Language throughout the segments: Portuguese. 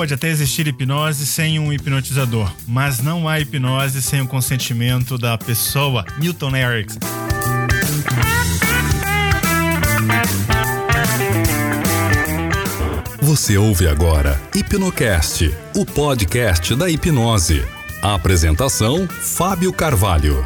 Pode até existir hipnose sem um hipnotizador, mas não há hipnose sem o consentimento da pessoa. Milton Erickson. Você ouve agora Hipnocast, o podcast da hipnose. A apresentação: Fábio Carvalho.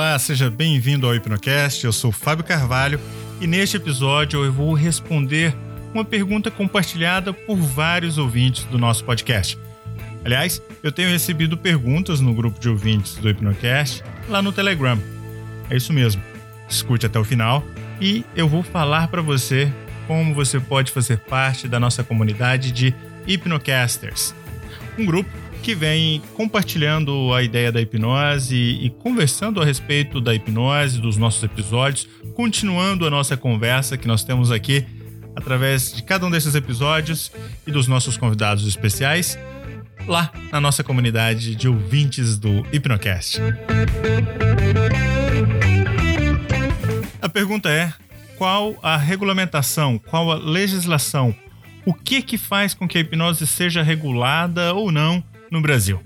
Olá, seja bem-vindo ao Hipnocast. Eu sou Fábio Carvalho e neste episódio eu vou responder uma pergunta compartilhada por vários ouvintes do nosso podcast. Aliás, eu tenho recebido perguntas no grupo de ouvintes do Hipnocast lá no Telegram. É isso mesmo. Escute até o final e eu vou falar para você como você pode fazer parte da nossa comunidade de Hipnocasters. Um grupo que vem compartilhando a ideia da hipnose e, conversando a respeito da hipnose, dos nossos episódios, continuando a nossa conversa que nós temos aqui através de cada um desses episódios e dos nossos convidados especiais lá na nossa comunidade de ouvintes do Hipnocast. A pergunta é: qual a regulamentação, qual a legislação, o que que faz com que a hipnose seja regulada ou não no Brasil?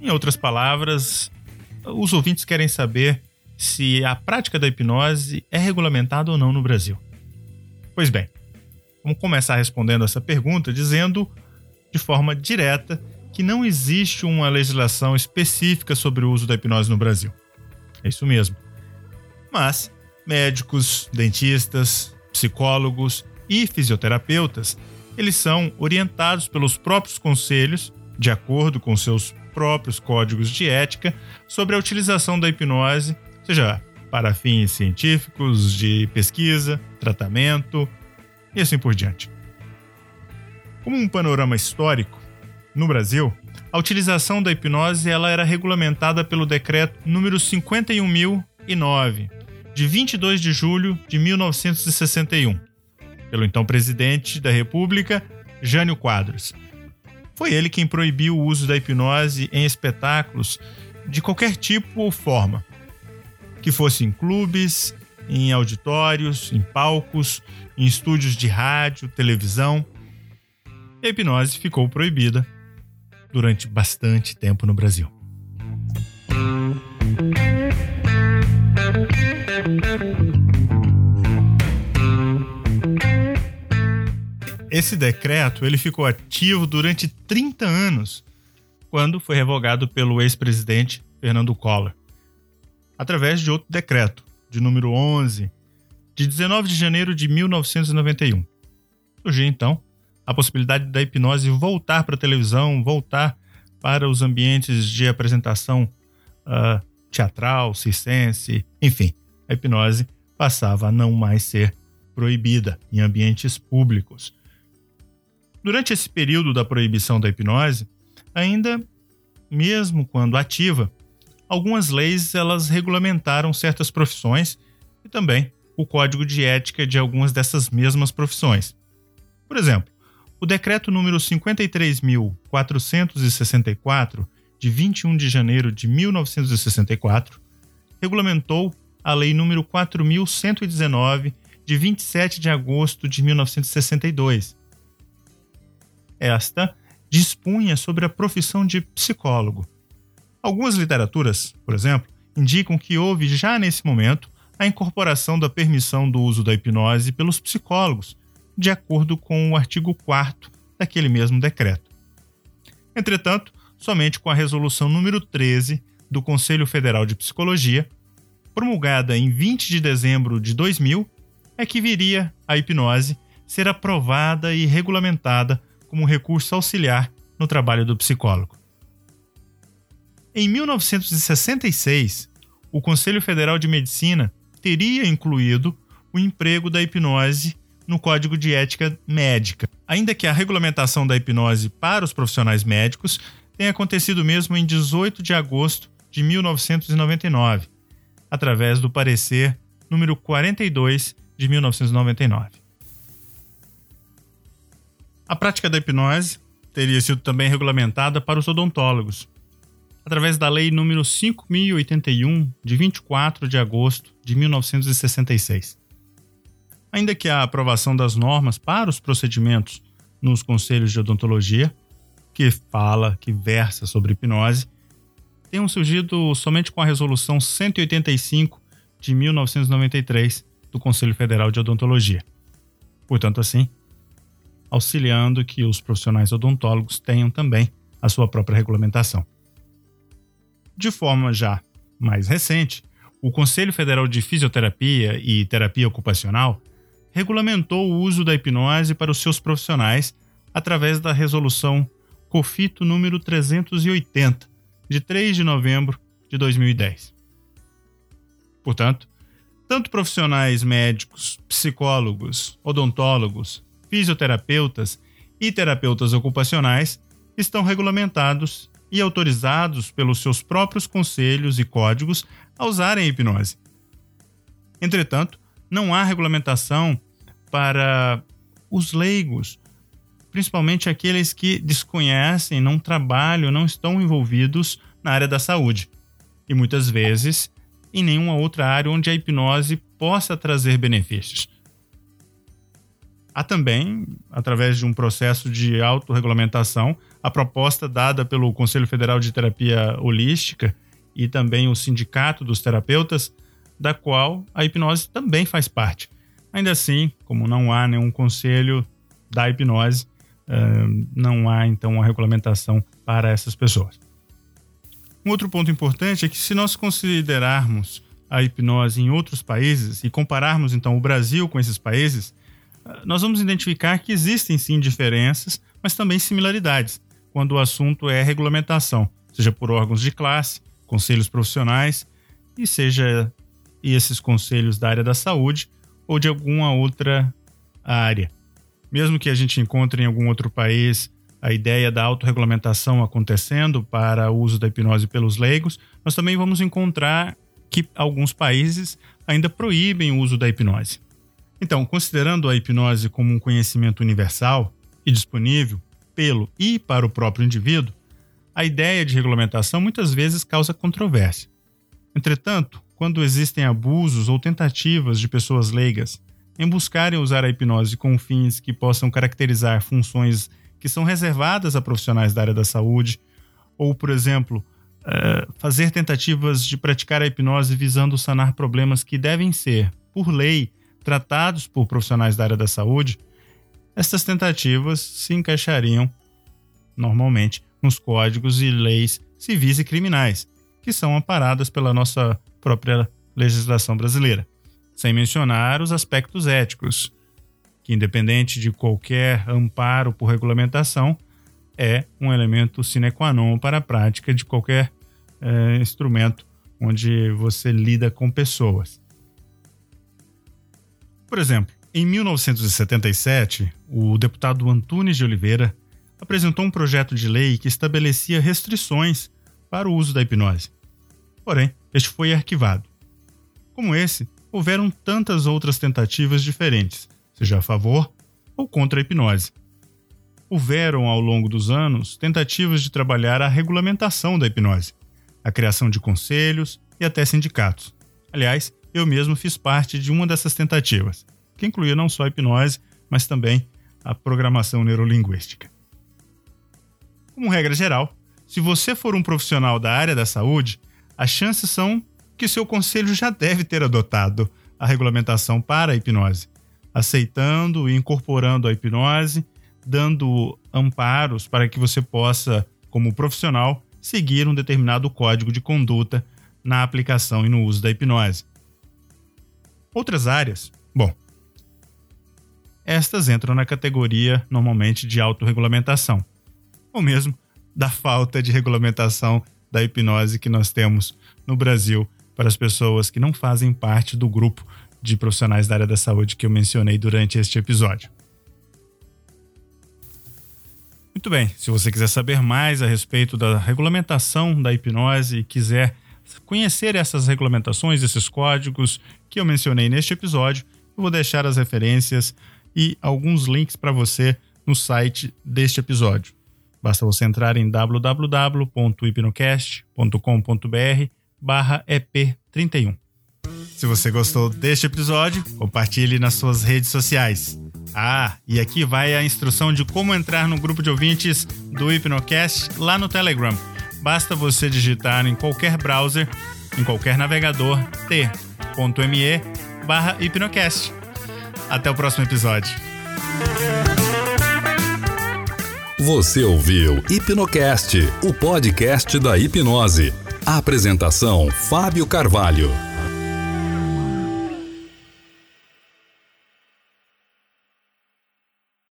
Em outras palavras, os ouvintes querem saber se a prática da hipnose é regulamentada ou não no Brasil. Pois bem, vamos começar respondendo essa pergunta dizendo de forma direta que não existe uma legislação específica sobre o uso da hipnose no Brasil. É isso mesmo. Mas médicos, dentistas, psicólogos e fisioterapeutas, eles são orientados pelos próprios conselhos, de acordo com seus próprios códigos de ética, sobre a utilização da hipnose, seja para fins científicos, de pesquisa, tratamento e assim por diante. Como um panorama histórico, no Brasil, a utilização da hipnose ela era regulamentada pelo decreto número 51009, de 22 de julho de 1961, pelo então presidente da República, Jânio Quadros. Foi ele quem proibiu o uso da hipnose em espetáculos de qualquer tipo ou forma, que fosse em clubes, em auditórios, em palcos, em estúdios de rádio, televisão. A hipnose ficou proibida durante bastante tempo no Brasil. Esse decreto ele ficou ativo durante 30 anos, quando foi revogado pelo ex-presidente Fernando Collor através de outro decreto, de número 11, de 19 de janeiro de 1991. Surgiu então a possibilidade da hipnose voltar para a televisão, voltar para os ambientes de apresentação uh, teatral, circense, enfim, a hipnose passava a não mais ser proibida em ambientes públicos. Durante esse período da proibição da hipnose, ainda, mesmo quando ativa, algumas leis elas regulamentaram certas profissões e também o código de ética de algumas dessas mesmas profissões. Por exemplo, o decreto número 53.464 de 21 de janeiro de 1964 regulamentou a lei número 4119 de 27 de agosto de 1962. Esta dispunha sobre a profissão de psicólogo Algumas literaturas, por exemplo, indicam que houve já nesse momento a incorporação da permissão do uso da hipnose pelos psicólogos, de acordo com o artigo 4 daquele mesmo decreto. Entretanto, somente com a resolução número 13 do Conselho Federal de Psicologia, promulgada em 20 de dezembro de 2000, é que viria a hipnose ser aprovada e regulamentada como recurso auxiliar no trabalho do psicólogo. Em 1966, o Conselho Federal de Medicina teria incluído o emprego da hipnose no Código de Ética Médica, ainda que a regulamentação da hipnose para os profissionais médicos tenha acontecido mesmo em 18 de agosto de 1999, através do parecer número 42 de 1999. A prática da hipnose teria sido também regulamentada para os odontólogos, através da Lei número 5081, de 24 de agosto de 1966. Ainda que a aprovação das normas para os procedimentos nos conselhos de odontologia, que fala, que versa sobre hipnose, tenham surgido somente com a resolução 185 de 1993 do Conselho Federal de Odontologia. Portanto, assim, auxiliando que os profissionais odontólogos tenham também a sua própria regulamentação. De forma já mais recente, o Conselho Federal de Fisioterapia e Terapia Ocupacional regulamentou o uso da hipnose para os seus profissionais através da resolução COFITO número 380, de 3 de novembro de 2010. Portanto, tanto profissionais médicos, psicólogos, odontólogos, fisioterapeutas e terapeutas ocupacionais estão regulamentados e autorizados pelos seus próprios conselhos e códigos a usarem a hipnose. Entretanto, não há regulamentação para os leigos, principalmente aqueles que desconhecem, não trabalham, não estão envolvidos na área da saúde. E muitas vezes em nenhuma outra área onde a hipnose possa trazer benefícios. Há também, através de um processo de autorregulamentação, a proposta dada pelo Conselho Federal de Terapia Holística e também o Sindicato dos Terapeutas, da qual a hipnose também faz parte. Ainda assim, como não há nenhum conselho da hipnose, não há então uma regulamentação para essas pessoas. Um outro ponto importante é que, se nós considerarmos a hipnose em outros países e compararmos então o Brasil com esses países, nós vamos identificar que existem sim diferenças, mas também similaridades, quando o assunto é regulamentação, seja por órgãos de classe, conselhos profissionais, e seja esses conselhos da área da saúde ou de alguma outra área. Mesmo que a gente encontre em algum outro país a ideia da autorregulamentação acontecendo para o uso da hipnose pelos leigos, nós também vamos encontrar que alguns países ainda proíbem o uso da hipnose. Então, considerando a hipnose como um conhecimento universal e disponível pelo e para o próprio indivíduo, a ideia de regulamentação muitas vezes causa controvérsia. Entretanto, quando existem abusos ou tentativas de pessoas leigas em buscarem usar a hipnose com fins que possam caracterizar funções que são reservadas a profissionais da área da saúde, ou, por exemplo, uh, fazer tentativas de praticar a hipnose visando sanar problemas que devem ser, por lei, tratados por profissionais da área da saúde, estas tentativas se encaixariam, normalmente, nos códigos e leis civis e criminais, que são amparadas pela nossa própria legislação brasileira, sem mencionar os aspectos éticos, que, independente de qualquer amparo por regulamentação, é um elemento sine qua non para a prática de qualquer é, instrumento onde você lida com pessoas. Por exemplo, em 1977, o deputado Antunes de Oliveira apresentou um projeto de lei que estabelecia restrições para o uso da hipnose. Porém, este foi arquivado. Como esse, houveram tantas outras tentativas diferentes, seja a favor ou contra a hipnose. Houveram, ao longo dos anos, tentativas de trabalhar a regulamentação da hipnose, a criação de conselhos e até sindicatos. Aliás, eu mesmo fiz parte de uma dessas tentativas, que incluía não só a hipnose, mas também a programação neurolinguística. Como regra geral, se você for um profissional da área da saúde, as chances são que seu conselho já deve ter adotado a regulamentação para a hipnose, aceitando e incorporando a hipnose, dando amparos para que você possa, como profissional, seguir um determinado código de conduta na aplicação e no uso da hipnose. Outras áreas, bom, estas entram na categoria normalmente de autorregulamentação, ou mesmo da falta de regulamentação da hipnose que nós temos no Brasil para as pessoas que não fazem parte do grupo de profissionais da área da saúde que eu mencionei durante este episódio. Muito bem, se você quiser saber mais a respeito da regulamentação da hipnose e quiser conhecer essas regulamentações, esses códigos que eu mencionei neste episódio, eu vou deixar as referências e alguns links para você no site deste episódio. Basta você entrar em www.hipnocast.com.br barra EP31. Se você gostou deste episódio, compartilhe nas suas redes sociais. Ah, e aqui vai a instrução de como entrar no grupo de ouvintes do Hipnocast lá no Telegram. Basta você digitar em qualquer browser, em qualquer navegador, t.me barra hipnocast. Até o próximo episódio. Você ouviu Hipnocast, o podcast da hipnose. Apresentação: Fábio Carvalho.